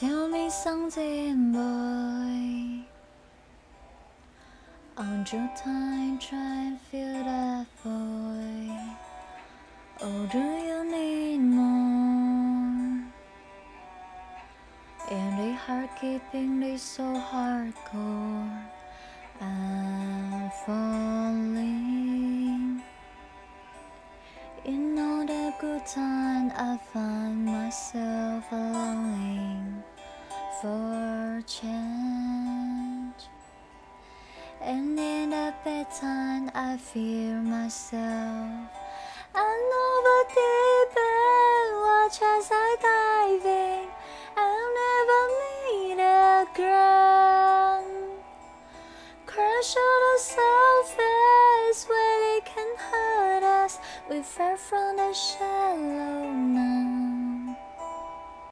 Tell me something, boy. Aren't you time try and fill that void? Or do you need more? And they heart keeping they so hardcore. I'm falling. In all the good time, I find myself longing for change. And in the bedtime, I fear myself. I know the deep end. watch as I dive in. I'll never meet a ground. Crush on the surface where it can hurt us. We fell from the shallow now.